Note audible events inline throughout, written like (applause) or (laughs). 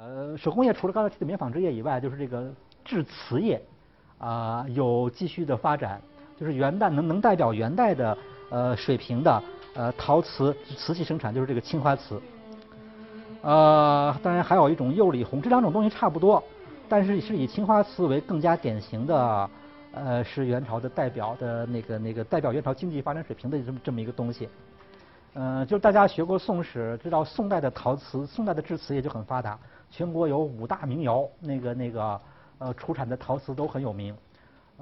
呃，手工业除了刚才提的棉纺织业以外，就是这个制瓷业，啊，有继续的发展。就是元代能能代表元代的呃水平的呃陶瓷瓷器生产，就是这个青花瓷。呃，当然还有一种釉里红，这两种东西差不多，但是是以青花瓷为更加典型的，呃，是元朝的代表的那个那个代表元朝经济发展水平的这么这么一个东西。嗯，就是大家学过宋史，知道宋代的陶瓷，宋代的制瓷业就很发达。全国有五大名窑，那个那个呃出产的陶瓷都很有名，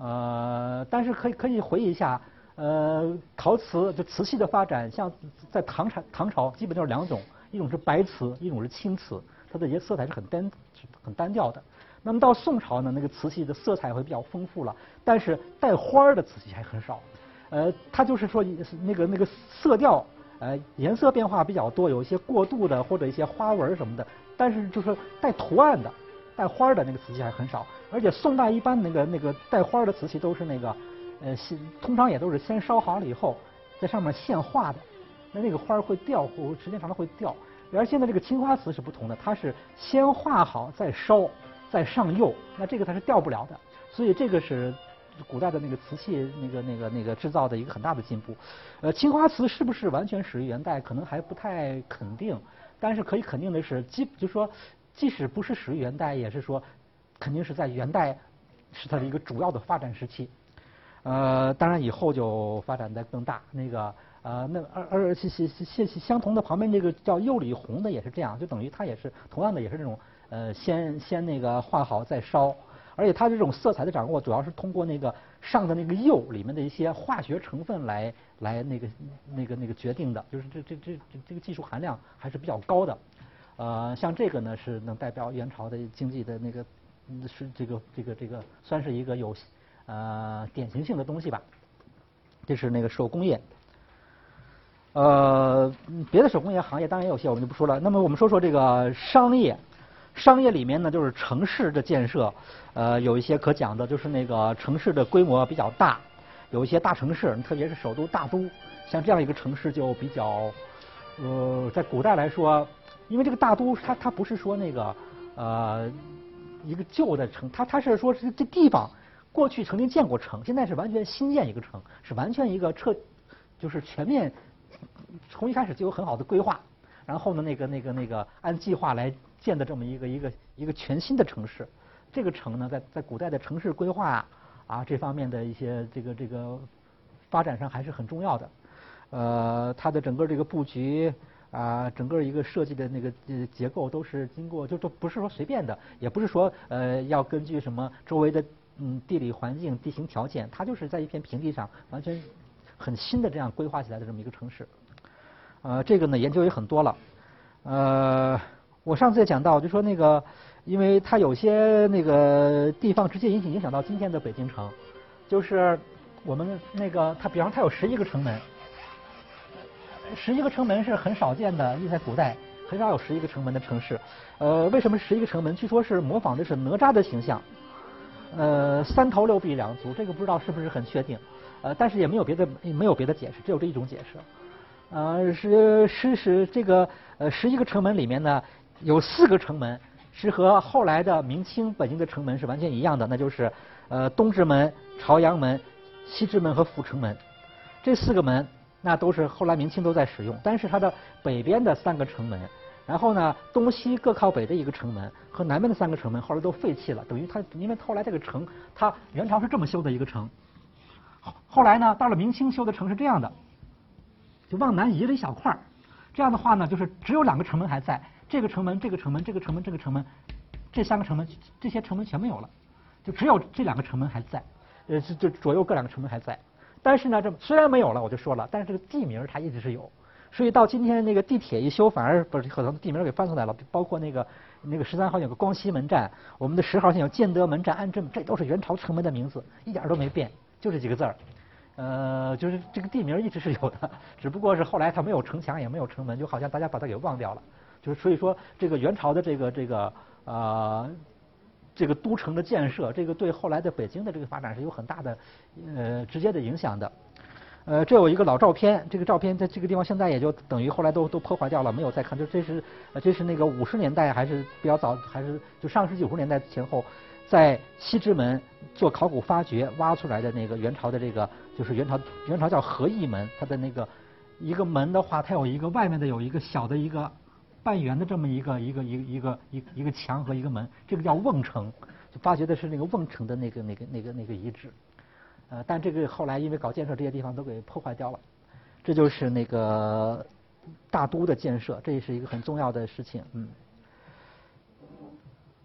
呃，但是可以可以回忆一下，呃，陶瓷就瓷器的发展，像在唐朝唐朝基本就是两种，一种是白瓷，一种是青瓷，它的颜色彩是很单很单调的。那么到宋朝呢，那个瓷器的色彩会比较丰富了，但是带花儿的瓷器还很少，呃，它就是说那个那个色调，呃，颜色变化比较多，有一些过渡的或者一些花纹什么的。但是就是带图案的、带花的那个瓷器还很少，而且宋代一般那个那个带花的瓷器都是那个呃，先通常也都是先烧好了以后，在上面现画的，那那个花会掉，时间长了会掉。然而现在这个青花瓷是不同的，它是先画好再烧再上釉，那这个它是掉不了的。所以这个是古代的那个瓷器那个那个那个制造的一个很大的进步。呃，青花瓷是不是完全始于元代，可能还不太肯定。但是可以肯定的是，基就说，即使不是始于元代，也是说，肯定是在元代是它的一个主要的发展时期。呃，当然以后就发展的更大。那个呃，那而而相相相同的旁边这个叫釉里红的也是这样，就等于它也是同样的也是这种呃先先那个画好再烧。而且它这种色彩的掌握，主要是通过那个上的那个釉里面的一些化学成分来来那个那个那个决定的，就是这这这这个技术含量还是比较高的。呃，像这个呢是能代表元朝的经济的那个是这个这个这个算是一个有呃典型性的东西吧。这是那个手工业。呃，别的手工业行业当然也有些，我们就不说了。那么我们说说这个商业。商业里面呢，就是城市的建设，呃，有一些可讲的，就是那个城市的规模比较大，有一些大城市，特别是首都大都，像这样一个城市就比较，呃，在古代来说，因为这个大都它它不是说那个呃一个旧的城，它它是说是这地方过去曾经建过城，现在是完全新建一个城，是完全一个彻就是全面从一开始就有很好的规划，然后呢那个那个那个按计划来。建的这么一个一个一个全新的城市，这个城呢，在在古代的城市规划啊这方面的一些这个这个发展上还是很重要的。呃，它的整个这个布局啊，整个一个设计的那个结构都是经过，就都不是说随便的，也不是说呃要根据什么周围的嗯地理环境、地形条件，它就是在一片平地上完全很新的这样规划起来的这么一个城市。呃，这个呢研究也很多了，呃。我上次也讲到，就说那个，因为它有些那个地方直接影响影响到今天的北京城，就是我们那个它，比方它有十一个城门，十一个城门是很少见的，因为在古代很少有十一个城门的城市。呃，为什么十一个城门？据说是模仿的是哪吒的形象，呃，三头六臂两足，这个不知道是不是很确定，呃，但是也没有别的没有别的解释，只有这一种解释。呃，是是是这个呃十一个城门里面呢。有四个城门是和后来的明清北京的城门是完全一样的，那就是呃东直门、朝阳门、西直门和阜成门。这四个门那都是后来明清都在使用，但是它的北边的三个城门，然后呢东西各靠北的一个城门和南边的三个城门后来都废弃了，等于它因为后来这个城它元朝是这么修的一个城，后来呢到了明清修的城是这样的，就往南移了一小块儿，这样的话呢就是只有两个城门还在。这个城门，这个城门，这个城门，这个城门，这三个城门，这些城门全没有了，就只有这两个城门还在，呃，就左右各两个城门还在。但是呢，这虽然没有了，我就说了，但是这个地名它一直是有。所以到今天那个地铁一修，反而把可能地名给翻出来了，包括那个那个十三号线有个光西门站，我们的十号线有建德门站、安贞，这都是元朝城门的名字，一点都没变，就这几个字儿。呃，就是这个地名一直是有的，只不过是后来它没有城墙也没有城门，就好像大家把它给忘掉了。就是所以说，这个元朝的这个这个呃这个都城的建设，这个对后来的北京的这个发展是有很大的呃直接的影响的。呃，这有一个老照片，这个照片在这个地方现在也就等于后来都都破坏掉了，没有再看。就这是这是那个五十年代还是比较早，还是就上世纪五十年代前后，在西直门做考古发掘挖出来的那个元朝的这个，就是元朝元朝叫和义门，它的那个一个门的话，它有一个外面的有一个小的一个半圆的这么一个一个一个一个一一个墙和一个门，这个叫瓮城，就发掘的是那个瓮城的那个那个那个那个遗址。呃，但这个后来因为搞建设，这些地方都给破坏掉了。这就是那个大都的建设，这也是一个很重要的事情。嗯。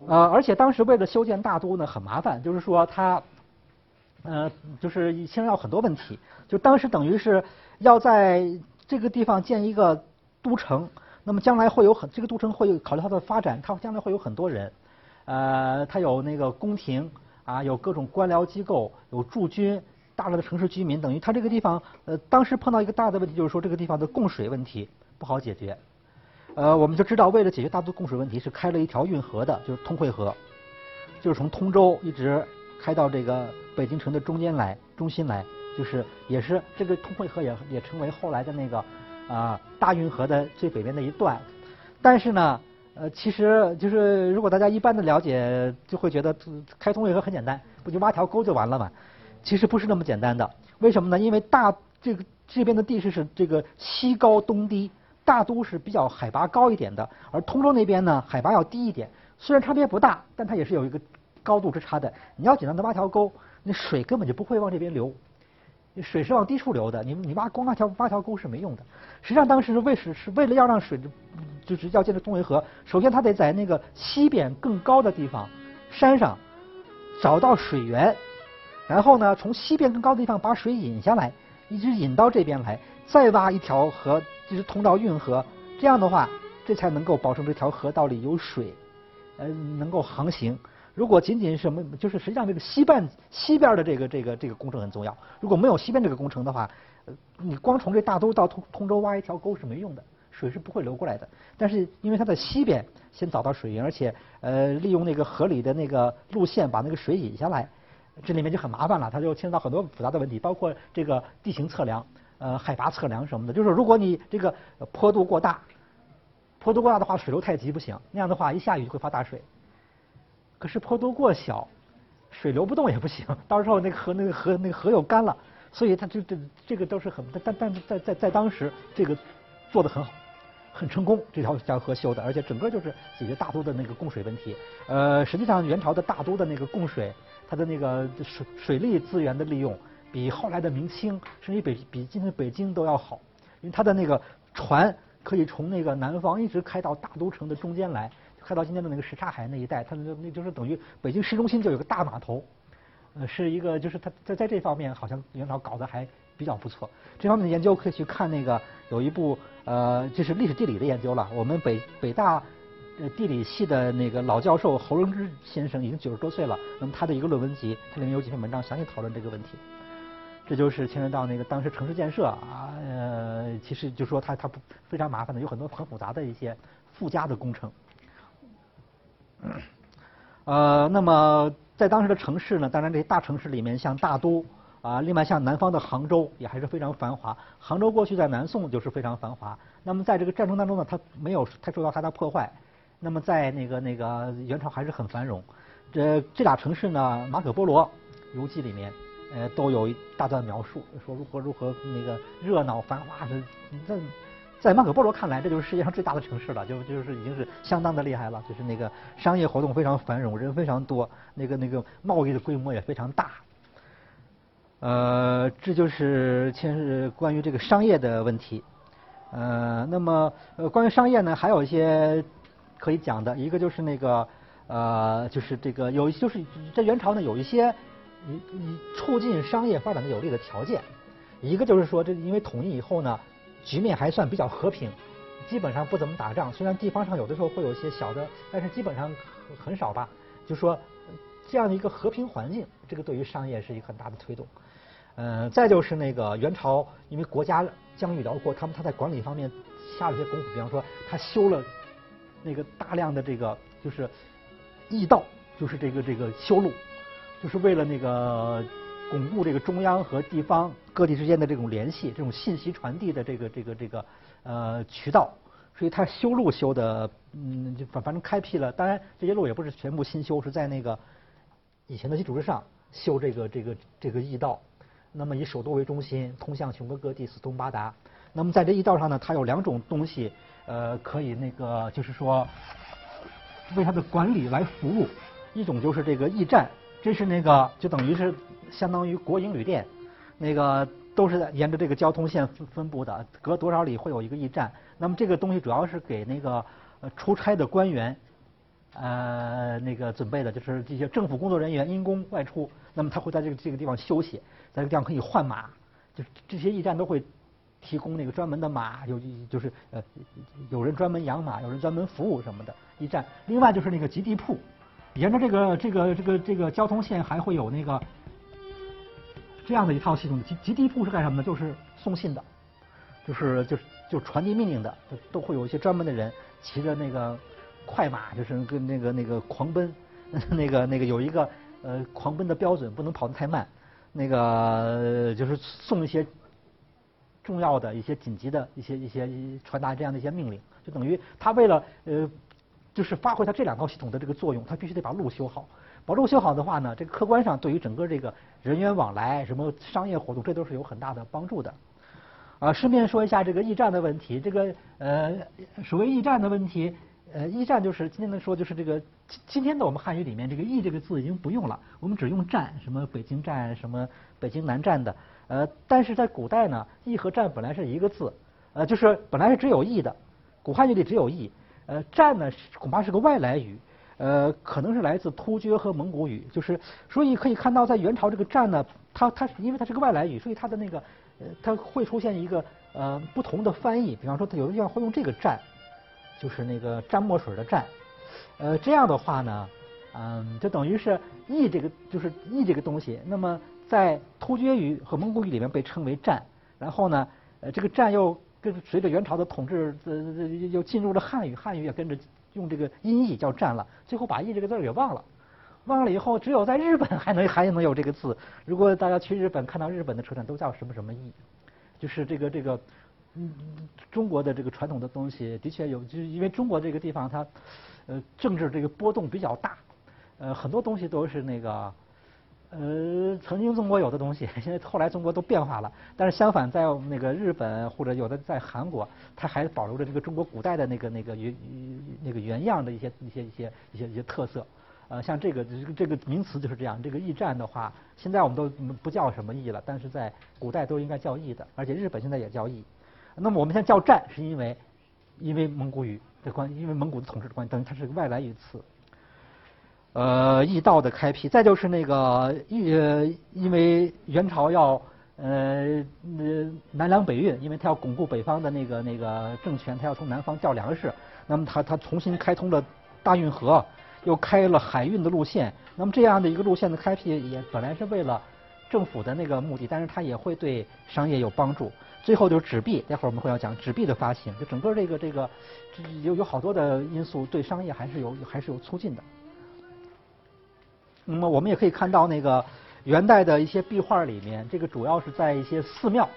呃，而且当时为了修建大都呢，很麻烦，就是说它，呃，就是牵涉到很多问题。就当时等于是要在这个地方建一个都城，那么将来会有很这个都城会有考虑它的发展，它将来会有很多人，呃，它有那个宫廷。啊，有各种官僚机构，有驻军，大量的城市居民，等于它这个地方，呃，当时碰到一个大的问题，就是说这个地方的供水问题不好解决。呃，我们就知道，为了解决大都供水问题，是开了一条运河的，就是通惠河，就是从通州一直开到这个北京城的中间来，中心来，就是也是这个通惠河也也成为后来的那个啊大运河的最北边的一段。但是呢。呃，其实就是如果大家一般的了解，就会觉得开通运河很简单，不就挖条沟就完了嘛？其实不是那么简单的。为什么呢？因为大这个这边的地势是这个西高东低，大都是比较海拔高一点的，而通州那边呢海拔要低一点。虽然差别不大，但它也是有一个高度之差的。你要简单的挖条沟，那水根本就不会往这边流，水是往低处流的。你你挖光挖条挖条沟是没用的。实际上当时为是是为了要让水。就是要建这通渭河，首先它得在那个西边更高的地方山上找到水源，然后呢，从西边更高的地方把水引下来，一直引到这边来，再挖一条河，一直通到运河。这样的话，这才能够保证这条河道里有水，呃，能够航行。如果仅仅什么，就是实际上这个西半西边的这个这个这个工程很重要。如果没有西边这个工程的话，呃，你光从这大都到通通州挖一条沟是没用的。水是不会流过来的，但是因为它在西边先找到水源，而且呃利用那个河里的那个路线把那个水引下来，这里面就很麻烦了，它就牵扯到很多复杂的问题，包括这个地形测量、呃海拔测量什么的。就是如果你这个坡度过大，坡度过大的话，水流太急不行，那样的话一下雨就会发大水。可是坡度过小，水流不动也不行，到时候那个河那个河那个河又干了，所以它就这这个都是很但但在在在当时这个做的很好。很成功，这条江河修的，而且整个就是解决大都的那个供水问题。呃，实际上元朝的大都的那个供水，它的那个水水利资源的利用，比后来的明清，甚至北比今天北京都要好，因为它的那个船可以从那个南方一直开到大都城的中间来，开到今天的那个什刹海那一带，它那那就是等于北京市中心就有个大码头，呃，是一个就是它在在这方面好像元朝搞得还。比较不错，这方面的研究可以去看那个有一部呃，就是历史地理的研究了。我们北北大地理系的那个老教授侯荣之先生已经九十多岁了，那么他的一个论文集，它里面有几篇文章详细讨论这个问题。这就是牵扯到那个当时城市建设啊，呃，其实就说它它不非常麻烦的，有很多很复杂的一些附加的工程。呃，那么在当时的城市呢，当然这些大城市里面，像大都。啊，另外像南方的杭州也还是非常繁华。杭州过去在南宋就是非常繁华。那么在这个战争当中呢，它没有太受到太大破坏。那么在那个那个元朝还是很繁荣。这这俩城市呢，马可波罗游记里面呃都有一大段描述，说如何如何那个热闹繁华。这在在马可波罗看来，这就是世界上最大的城市了，就就是已经是相当的厉害了。就是那个商业活动非常繁荣，人非常多，那个那个贸易的规模也非常大。呃，这就是牵是关于这个商业的问题。呃，那么呃，关于商业呢，还有一些可以讲的，一个就是那个呃，就是这个有就是在元朝呢有一些你你促进商业发展的有利的条件。一个就是说，这因为统一以后呢，局面还算比较和平，基本上不怎么打仗。虽然地方上有的时候会有一些小的，但是基本上很少吧。就说这样的一个和平环境，这个对于商业是一个很大的推动。呃，再就是那个元朝，因为国家疆域辽阔，他们他在管理方面下了些功夫，比方说他修了那个大量的这个就是驿道，就是这个这个修路，就是为了那个巩固这个中央和地方各地之间的这种联系，这种信息传递的这个这个这个呃渠道，所以他修路修的嗯就反反正开辟了，当然这些路也不是全部新修，是在那个以前的基础之上修这个这个这个驿道。那么以首都为中心，通向全国各地，四通八达。那么在这驿道上呢，它有两种东西，呃，可以那个就是说为它的管理来服务。一种就是这个驿站，这是那个就等于是相当于国营旅店，那个都是沿着这个交通线分分布的，隔多少里会有一个驿站。那么这个东西主要是给那个出差的官员，呃，那个准备的，就是这些政府工作人员因公外出，那么他会在这个这个地方休息。在这个地方可以换马，就这些驿站都会提供那个专门的马，有就是呃有人专门养马，有人专门服务什么的驿站。另外就是那个集地铺，沿着这个这个这个这个交通线还会有那个这样的一套系统。极极地铺是干什么的？就是送信的，就是就是就传递命令的，都会有一些专门的人骑着那个快马，就是跟那个那个狂奔，(laughs) 那个那个有一个呃狂奔的标准，不能跑得太慢。那个就是送一些重要的一些紧急的一些一些传达这样的一些命令，就等于他为了呃就是发挥它这两套系统的这个作用，它必须得把路修好。把路修好的话呢，这个客观上对于整个这个人员往来、什么商业活动，这都是有很大的帮助的。啊，顺便说一下这个驿站的问题，这个呃所谓驿站的问题。呃，驿站就是今天的说，就是这个今今天的我们汉语里面这个“驿”这个字已经不用了，我们只用站，什么北京站，什么北京南站的。呃，但是在古代呢，“驿”和“站”本来是一个字，呃，就是本来是只有“驿”的，古汉语里只有“驿”。呃，“战”呢恐怕是个外来语，呃，可能是来自突厥和蒙古语，就是所以可以看到在元朝这个“战”呢，它它因为它是个外来语，所以它的那个呃，它会出现一个呃不同的翻译，比方说它有的地方会用这个“战”。就是那个沾墨水的蘸，呃，这样的话呢，嗯，就等于是义这个就是义这个东西，那么在突厥语和蒙古语里面被称为战，然后呢，呃，这个战又跟随着元朝的统治，呃，又进入了汉语，汉语也跟着用这个音译叫占了，最后把译这个字给忘了，忘了以后，只有在日本还能还能有这个字。如果大家去日本看到日本的车站都叫什么什么义，就是这个这个。嗯，中国的这个传统的东西的确有，就是因为中国这个地方它，呃，政治这个波动比较大，呃，很多东西都是那个，呃，曾经中国有的东西，(laughs) 现在后来中国都变化了。但是相反，在我们那个日本或者有的在韩国，它还保留着这个中国古代的那个那个原那个原样的一些一些一些一些一些特色。呃，像这个这个这个名词就是这样，这个驿站的话，现在我们都不叫什么驿了，但是在古代都应该叫驿的，而且日本现在也叫驿。那么我们现在叫站，是因为因为蒙古语的关，因为蒙古的统治的关系，等于它是个外来语词。呃，驿道的开辟，再就是那个呃，因为元朝要呃南粮北运，因为他要巩固北方的那个那个政权，他要从南方调粮食，那么他他重新开通了大运河，又开了海运的路线。那么这样的一个路线的开辟，也本来是为了政府的那个目的，但是它也会对商业有帮助。最后就是纸币，待会儿我们会要讲纸币的发行，就整个这个这个有有好多的因素对商业还是有还是有促进的。那么我们也可以看到那个元代的一些壁画里面，这个主要是在一些寺庙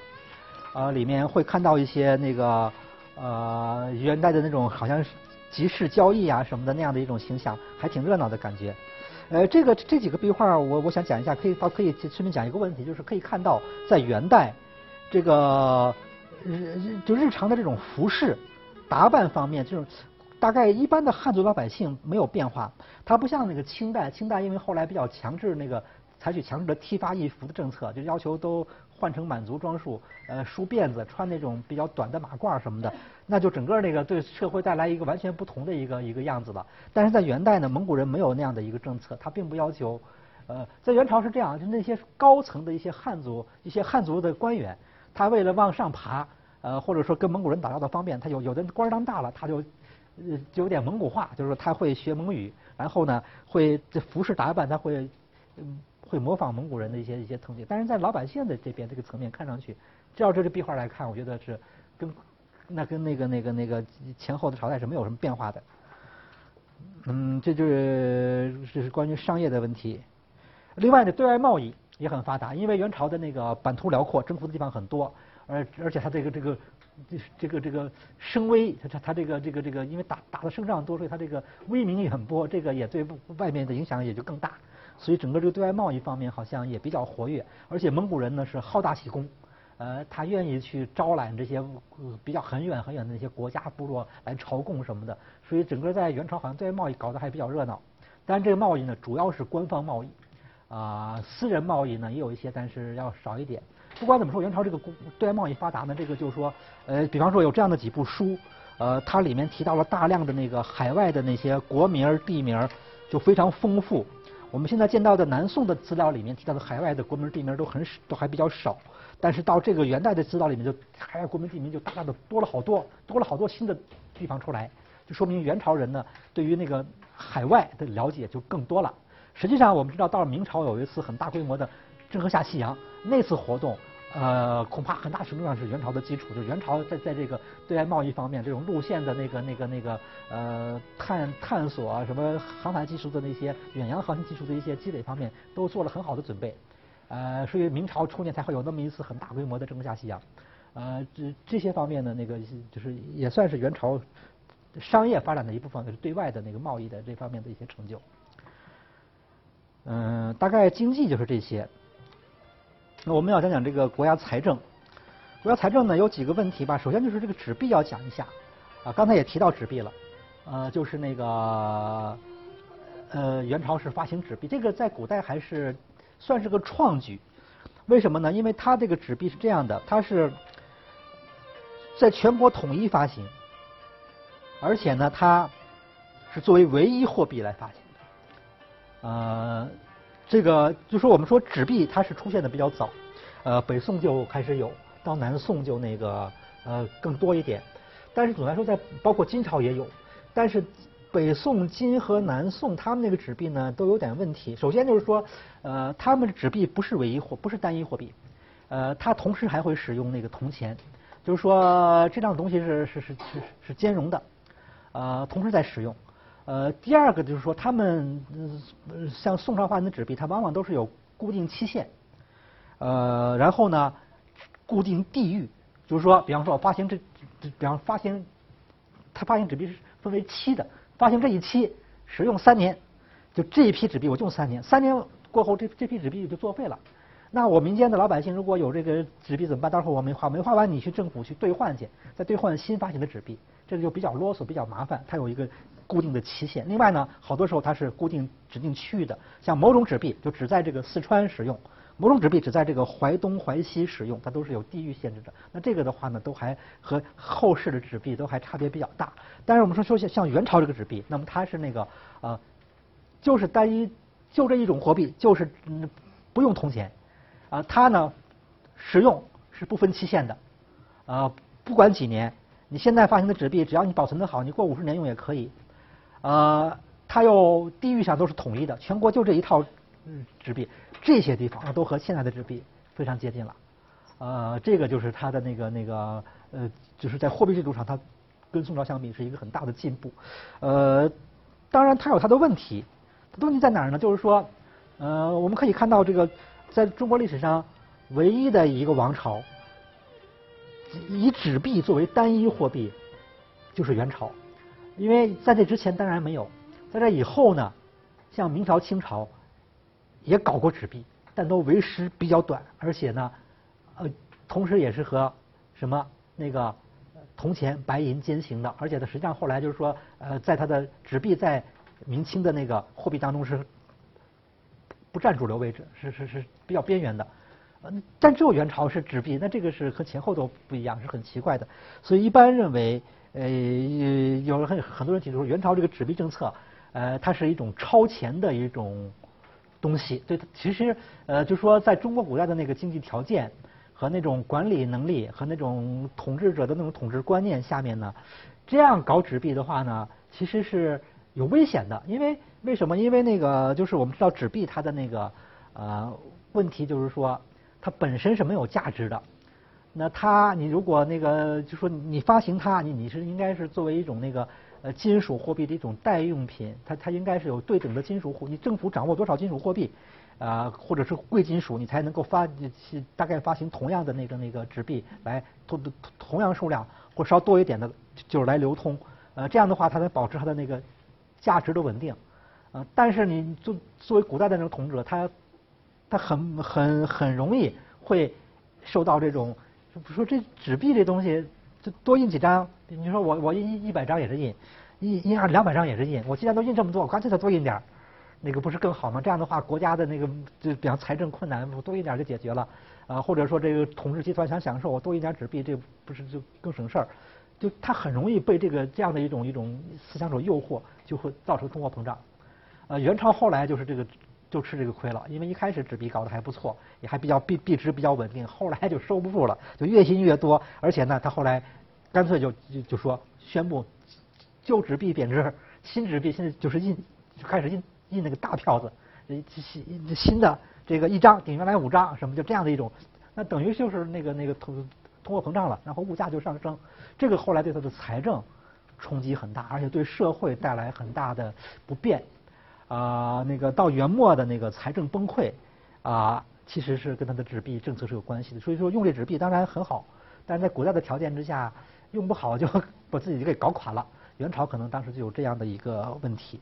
呃里面会看到一些那个呃元代的那种好像是集市交易啊什么的那样的一种形象，还挺热闹的感觉。呃，这个这几个壁画我我想讲一下，可以到可以顺便讲一个问题，就是可以看到在元代。这个日就日常的这种服饰打扮方面，这种大概一般的汉族老百姓没有变化。它不像那个清代，清代因为后来比较强制那个采取强制的剃发易服的政策，就要求都换成满族装束，呃，梳辫子，穿那种比较短的马褂什么的，那就整个那个对社会带来一个完全不同的一个一个样子了。但是在元代呢，蒙古人没有那样的一个政策，他并不要求。呃，在元朝是这样，就那些高层的一些汉族、一些汉族的官员。他为了往上爬，呃，或者说跟蒙古人打交道方便，他有有的官当大了，他就呃就有点蒙古话，就是说他会学蒙语，然后呢会这服饰打扮，他会嗯会模仿蒙古人的一些一些东西，但是在老百姓的这边这个层面看上去，照这个壁画来看，我觉得是跟那跟那个那个那个前后的朝代是没有什么变化的。嗯，这就是这是关于商业的问题。另外呢，对外贸易也很发达，因为元朝的那个版图辽阔，征服的地方很多，而而且它这个这个这个这个声威，它它它这个这个这个，因为打打的胜仗多，所以它这个威名远播，这个也对外面的影响也就更大。所以整个这个对外贸易方面好像也比较活跃，而且蒙古人呢是好大喜功，呃，他愿意去招揽这些比较很远很远的那些国家部落来朝贡什么的，所以整个在元朝好像对外贸易搞得还比较热闹。但是这个贸易呢，主要是官方贸易，啊，私人贸易呢也有一些，但是要少一点。不管怎么说，元朝这个对外贸易发达呢，这个就是说，呃，比方说有这样的几部书，呃，它里面提到了大量的那个海外的那些国名地名，就非常丰富。我们现在见到的南宋的资料里面提到的海外的国名地名都很都还比较少，但是到这个元代的资料里面，就海外国名地名就大大的多了好多，多了好多新的地方出来，就说明元朝人呢对于那个海外的了解就更多了。实际上我们知道，到了明朝有一次很大规模的郑和下西洋那次活动。呃，恐怕很大程度上是元朝的基础，就是元朝在在这个对外贸易方面，这种路线的那个那个那个呃探探索啊，什么航海技术的那些远洋航行技术的一些积累方面，都做了很好的准备。呃，所以明朝初年才会有那么一次很大规模的郑和下西洋。呃，这这些方面呢，那个就是也算是元朝商业发展的一部分，就是对外的那个贸易的这方面的一些成就。嗯，大概经济就是这些。那我们要讲讲这个国家财政，国家财政呢有几个问题吧。首先就是这个纸币要讲一下，啊，刚才也提到纸币了，呃，就是那个呃元朝是发行纸币，这个在古代还是算是个创举。为什么呢？因为它这个纸币是这样的，它是在全国统一发行，而且呢，它是作为唯一货币来发行的，呃。这个就说我们说纸币它是出现的比较早，呃，北宋就开始有，到南宋就那个呃更多一点，但是总的来说在包括金朝也有，但是北宋、金和南宋他们那个纸币呢都有点问题。首先就是说，呃，他们的纸币不是唯一货，不是单一货币，呃，它同时还会使用那个铜钱，就是说这样东西是是是是是兼容的，呃，同时在使用。呃，第二个就是说，他们呃像宋朝发行的纸币，它往往都是有固定期限，呃，然后呢，固定地域，就是说，比方说我发行这，比方发行，它发行纸币是分为期的，发行这一期使用三年，就这一批纸币我用三年，三年过后这这批纸币就作废了。那我民间的老百姓如果有这个纸币怎么办？到时候我没花，没花完你去政府去兑换去，再兑换新发行的纸币，这个就比较啰嗦，比较麻烦。它有一个。固定的期限。另外呢，好多时候它是固定指定区域的，像某种纸币就只在这个四川使用，某种纸币只在这个淮东、淮西使用，它都是有地域限制的。那这个的话呢，都还和后世的纸币都还差别比较大。但是我们说说像像元朝这个纸币，那么它是那个呃，就是单一就这一种货币，就是嗯不用铜钱啊，它呢使用是不分期限的啊，不管几年，你现在发行的纸币，只要你保存的好，你过五十年用也可以。呃，它又地域上都是统一的，全国就这一套纸币，这些地方都和现在的纸币非常接近了。呃，这个就是它的那个那个呃，就是在货币制度上，它跟宋朝相比是一个很大的进步。呃，当然它有它的问题，问题在哪儿呢？就是说，呃，我们可以看到这个在中国历史上唯一的一个王朝以纸币作为单一货币，就是元朝。因为在这之前当然没有，在这以后呢，像明朝、清朝也搞过纸币，但都为时比较短，而且呢，呃，同时也是和什么那个铜钱、白银兼行的，而且它实际上后来就是说，呃，在它的纸币在明清的那个货币当中是不占主流位置，是是是比较边缘的，但只有元朝是纸币，那这个是和前后都不一样，是很奇怪的，所以一般认为。呃，有很很多人提出元朝这个纸币政策，呃，它是一种超前的一种东西。对，其实呃，就说在中国古代的那个经济条件和那种管理能力和那种统治者的那种统治观念下面呢，这样搞纸币的话呢，其实是有危险的。因为为什么？因为那个就是我们知道纸币它的那个呃，问题就是说它本身是没有价值的。那它你如果那个就说你发行它，你你是应该是作为一种那个呃金属货币的一种代用品，它它应该是有对等的金属货，你政府掌握多少金属货币啊，或者是贵金属，你才能够发大概发行同样的那个那个纸币来同同样数量或稍多一点的，就是来流通。呃，这样的话它能保持它的那个价值的稳定。呃，但是你作作为古代的那个统治者，他他很很很容易会受到这种。比如说这纸币这东西，就多印几张。你说我我印一百张也是印，印印二两百张也是印。我既然都印这么多，我干脆再多印点那个不是更好吗？这样的话，国家的那个就比方财政困难，我多印点就解决了。啊，或者说这个统治集团想享受，我多印点纸币，这不是就更省事儿？就他很容易被这个这样的一种一种思想所诱惑，就会造成通货膨胀。呃，元朝后来就是这个。就吃这个亏了，因为一开始纸币搞得还不错，也还比较币币值比较稳定，后来就收不住了，就越印越多，而且呢，他后来干脆就就就说宣布旧纸币贬值，新纸币现在就是印就开始印印那个大票子，新新的这个一张顶原来五张，什么就这样的一种，那等于就是那个那个通通货膨胀了，然后物价就上升，这个后来对他的财政冲击很大，而且对社会带来很大的不便。啊，那个到元末的那个财政崩溃，啊，其实是跟他的纸币政策是有关系的。所以说用这纸币当然很好，但在古代的条件之下，用不好就 (laughs) 把自己给搞垮了。元朝可能当时就有这样的一个问题。